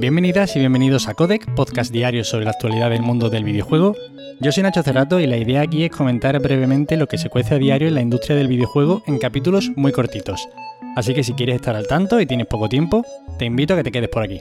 Bienvenidas y bienvenidos a Codec, podcast diario sobre la actualidad del mundo del videojuego. Yo soy Nacho Cerrato y la idea aquí es comentar brevemente lo que se cuece a diario en la industria del videojuego en capítulos muy cortitos. Así que si quieres estar al tanto y tienes poco tiempo, te invito a que te quedes por aquí.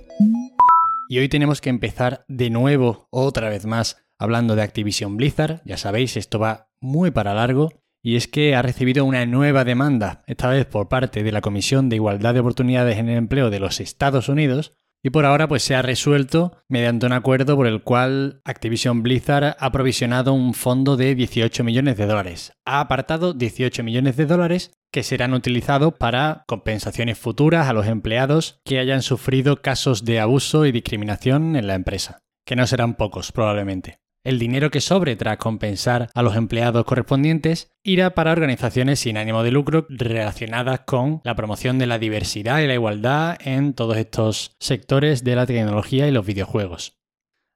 Y hoy tenemos que empezar de nuevo, otra vez más, hablando de Activision Blizzard. Ya sabéis, esto va muy para largo y es que ha recibido una nueva demanda, esta vez por parte de la Comisión de Igualdad de Oportunidades en el Empleo de los Estados Unidos, y por ahora pues se ha resuelto mediante un acuerdo por el cual Activision Blizzard ha provisionado un fondo de 18 millones de dólares. Ha apartado 18 millones de dólares que serán utilizados para compensaciones futuras a los empleados que hayan sufrido casos de abuso y discriminación en la empresa, que no serán pocos probablemente. El dinero que sobre tras compensar a los empleados correspondientes irá para organizaciones sin ánimo de lucro relacionadas con la promoción de la diversidad y la igualdad en todos estos sectores de la tecnología y los videojuegos.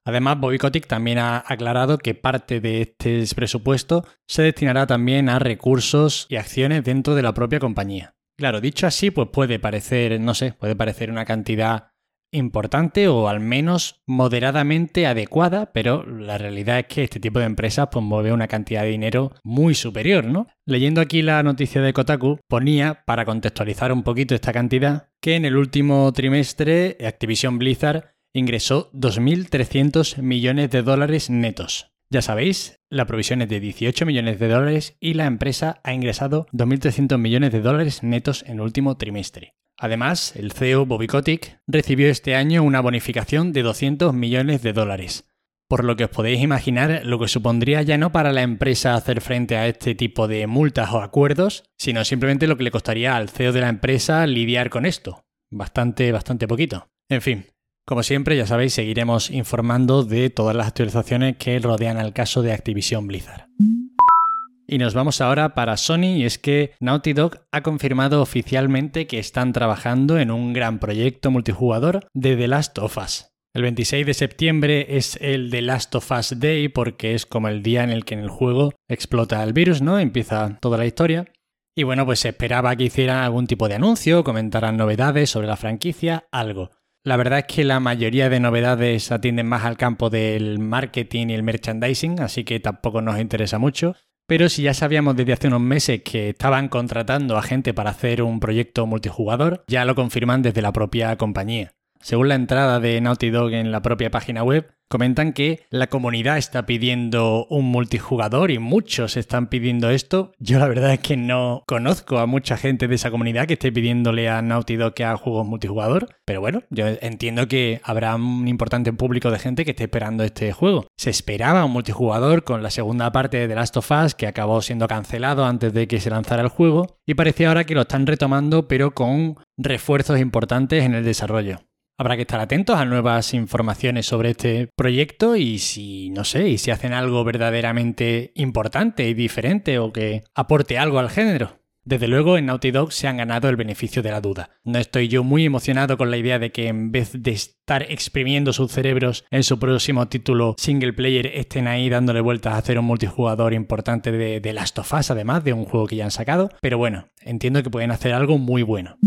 Además, Bobby Kotick también ha aclarado que parte de este presupuesto se destinará también a recursos y acciones dentro de la propia compañía. Claro, dicho así, pues puede parecer, no sé, puede parecer una cantidad importante o al menos moderadamente adecuada, pero la realidad es que este tipo de empresas pues, mueve una cantidad de dinero muy superior, ¿no? Leyendo aquí la noticia de Kotaku, ponía, para contextualizar un poquito esta cantidad, que en el último trimestre Activision Blizzard ingresó 2.300 millones de dólares netos. Ya sabéis, la provisión es de 18 millones de dólares y la empresa ha ingresado 2.300 millones de dólares netos en el último trimestre. Además, el CEO Bobby Kotick recibió este año una bonificación de 200 millones de dólares. Por lo que os podéis imaginar lo que supondría ya no para la empresa hacer frente a este tipo de multas o acuerdos, sino simplemente lo que le costaría al CEO de la empresa lidiar con esto. Bastante, bastante poquito. En fin, como siempre, ya sabéis, seguiremos informando de todas las actualizaciones que rodean al caso de Activision Blizzard. Y nos vamos ahora para Sony y es que Naughty Dog ha confirmado oficialmente que están trabajando en un gran proyecto multijugador de The Last of Us. El 26 de septiembre es el The Last of Us Day porque es como el día en el que en el juego explota el virus, ¿no? Empieza toda la historia. Y bueno, pues se esperaba que hicieran algún tipo de anuncio, comentaran novedades sobre la franquicia, algo. La verdad es que la mayoría de novedades atienden más al campo del marketing y el merchandising, así que tampoco nos interesa mucho. Pero si ya sabíamos desde hace unos meses que estaban contratando a gente para hacer un proyecto multijugador, ya lo confirman desde la propia compañía. Según la entrada de Naughty Dog en la propia página web, comentan que la comunidad está pidiendo un multijugador y muchos están pidiendo esto. Yo la verdad es que no conozco a mucha gente de esa comunidad que esté pidiéndole a Naughty Dog que haga juegos multijugador, pero bueno, yo entiendo que habrá un importante público de gente que esté esperando este juego. Se esperaba un multijugador con la segunda parte de The Last of Us que acabó siendo cancelado antes de que se lanzara el juego y parece ahora que lo están retomando pero con refuerzos importantes en el desarrollo. Habrá que estar atentos a nuevas informaciones sobre este proyecto y si, no sé, y si hacen algo verdaderamente importante y diferente o que aporte algo al género. Desde luego en Naughty Dog se han ganado el beneficio de la duda. No estoy yo muy emocionado con la idea de que en vez de estar exprimiendo sus cerebros en su próximo título single player estén ahí dándole vueltas a hacer un multijugador importante de, de Last of Us, además de un juego que ya han sacado. Pero bueno, entiendo que pueden hacer algo muy bueno.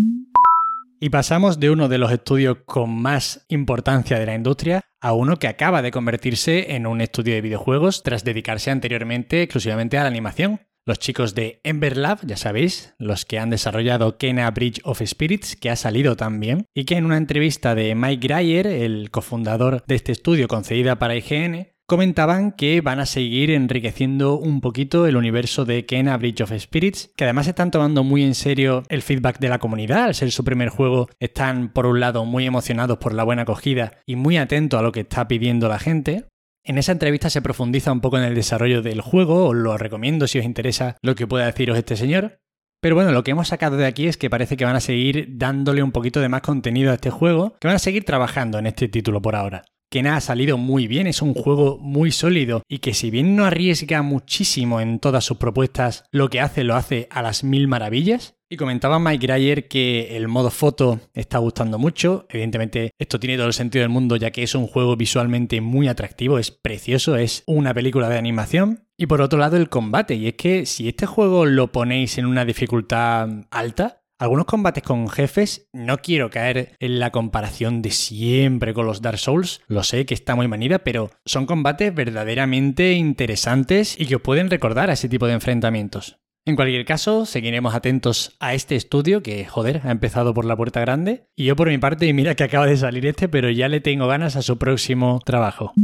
Y pasamos de uno de los estudios con más importancia de la industria a uno que acaba de convertirse en un estudio de videojuegos tras dedicarse anteriormente exclusivamente a la animación. Los chicos de Ember Lab, ya sabéis, los que han desarrollado Kena Bridge of Spirits, que ha salido también, y que en una entrevista de Mike Greyer, el cofundador de este estudio concedida para IGN, comentaban que van a seguir enriqueciendo un poquito el universo de Kena Bridge of Spirits, que además están tomando muy en serio el feedback de la comunidad. Al ser su primer juego, están por un lado muy emocionados por la buena acogida y muy atentos a lo que está pidiendo la gente. En esa entrevista se profundiza un poco en el desarrollo del juego, os lo recomiendo si os interesa lo que pueda deciros este señor. Pero bueno, lo que hemos sacado de aquí es que parece que van a seguir dándole un poquito de más contenido a este juego, que van a seguir trabajando en este título por ahora que nada ha salido muy bien, es un juego muy sólido y que si bien no arriesga muchísimo en todas sus propuestas, lo que hace lo hace a las mil maravillas. Y comentaba Mike Greyer que el modo foto está gustando mucho. Evidentemente, esto tiene todo el sentido del mundo, ya que es un juego visualmente muy atractivo, es precioso, es una película de animación. Y por otro lado, el combate. Y es que si este juego lo ponéis en una dificultad alta, Algunos combates con jefes, no quiero caer en la comparación de siempre con los Dark Souls, lo sé que está muy manida, pero son combates verdaderamente interesantes y que os pueden recordar a ese tipo de enfrentamientos. En cualquier caso, seguiremos atentos a este estudio que, joder, ha empezado por la puerta grande. Y yo por mi parte, mira que acaba de salir este, pero ya le tengo ganas a su próximo trabajo.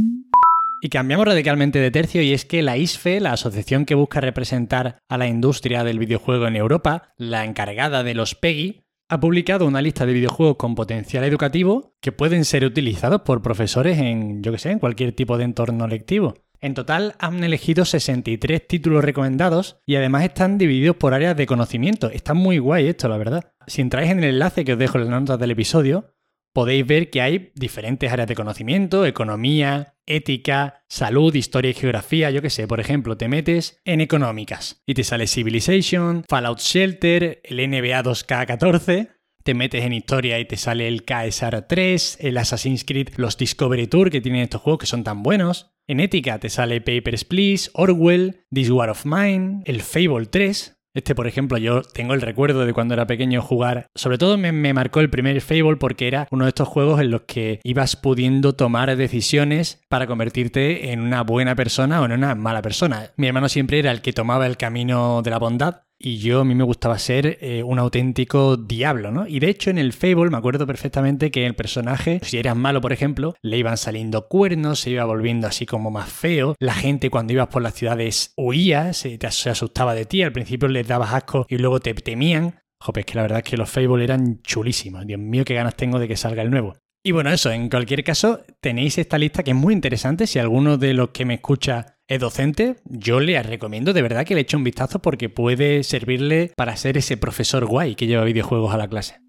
Y cambiamos radicalmente de tercio y es que la ISFE, la asociación que busca representar a la industria del videojuego en Europa, la encargada de los PEGI, ha publicado una lista de videojuegos con potencial educativo que pueden ser utilizados por profesores en, yo que sé, en cualquier tipo de entorno lectivo. En total han elegido 63 títulos recomendados y además están divididos por áreas de conocimiento. Está muy guay esto, la verdad. Si entráis en el enlace que os dejo en las notas del episodio, podéis ver que hay diferentes áreas de conocimiento, economía, ética, salud, historia y geografía, yo qué sé, por ejemplo, te metes en económicas y te sale Civilization, Fallout Shelter, el NBA 2K14, te metes en historia y te sale el KSR 3, el Assassin's Creed, los Discovery Tour que tienen estos juegos que son tan buenos. En ética te sale Papers, Please, Orwell, This War of Mine, el Fable 3, este, por ejemplo, yo tengo el recuerdo de cuando era pequeño jugar. Sobre todo me, marcó el primer Fable porque era uno de estos juegos en los que ibas pudiendo tomar decisiones para convertirte en una buena persona o en una mala persona. Mi hermano siempre era el que tomaba el camino de la bondad y yo a mí me gustaba ser eh, un auténtico diablo, ¿no? Y de hecho en el Fable me acuerdo perfectamente que el personaje, si eras malo por ejemplo, le iban saliendo cuernos, se iba volviendo así como más feo, la gente cuando ibas por las ciudades huía, se, asustaba de ti, al principio les dabas asco y luego te temían. Joder, es que la verdad es que los Fable eran chulísimos, Dios mío, qué ganas tengo de que salga el nuevo. Y bueno, eso, en cualquier caso, tenéis esta lista que es muy interesante. Si alguno de los que me escucha es docente, yo le recomiendo de verdad que le eche un vistazo porque puede servirle para ser ese profesor guay que lleva videojuegos a la clase.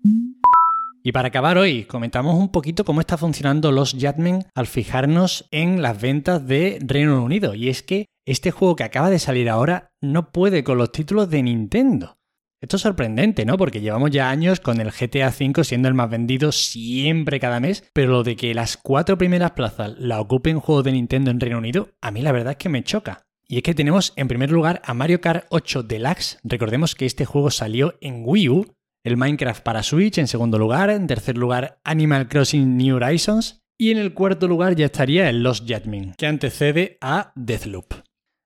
Y para acabar hoy, comentamos un poquito cómo está funcionando los Jetmen al fijarnos en las ventas de Reino Unido. Y es que este juego que acaba de salir ahora no puede con los títulos de Nintendo. Esto es sorprendente, ¿no? Porque llevamos ya años con el GTA V siendo el más vendido siempre cada mes, pero lo de que las cuatro primeras plazas la ocupen juegos de Nintendo en Reino Unido, a mí la verdad es que me choca. Y es que tenemos en primer lugar a Mario Kart 8 Deluxe. Recordemos que este juego salió en Wii U, el Minecraft para Switch en segundo lugar, en tercer lugar Animal Crossing New Horizons y en el cuarto lugar ya estaría el Lost Judgment, que antecede a Deathloop.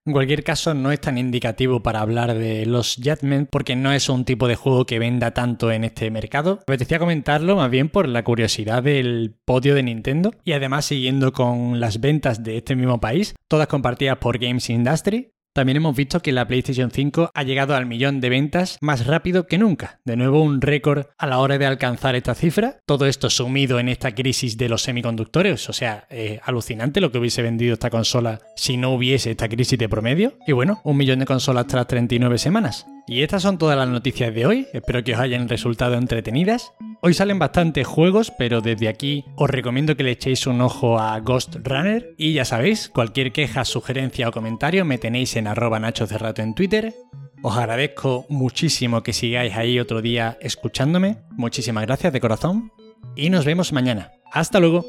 En cualquier caso, no es tan indicativo para hablar de los Jetmen porque no es un tipo de juego que venda tanto en este mercado. Me apetecía comentarlo más bien por la curiosidad del podio de Nintendo y además siguiendo con las ventas de este mismo país, todas compartidas por Games Industry. También hemos visto que la PlayStation 5 ha llegado al millón de ventas más rápido que nunca. De nuevo un récord a la hora de alcanzar esta cifra. Todo esto sumido en esta crisis de los semiconductores. O sea, alucinante lo que hubiese vendido esta consola si no hubiese esta crisis de promedio. Y bueno, un millón de consolas tras 39 semanas. Y estas son todas las noticias de hoy. Espero que os hayan resultado entretenidas. Hoy salen bastantes juegos, pero desde aquí os recomiendo que le echéis un ojo a Ghost Runner. Y ya sabéis, cualquier queja, sugerencia o comentario me tenéis en arroba Nacho Cerrato en Twitter. Os agradezco muchísimo que sigáis ahí otro día escuchándome. Muchísimas gracias de corazón. Y nos vemos mañana. Hasta luego.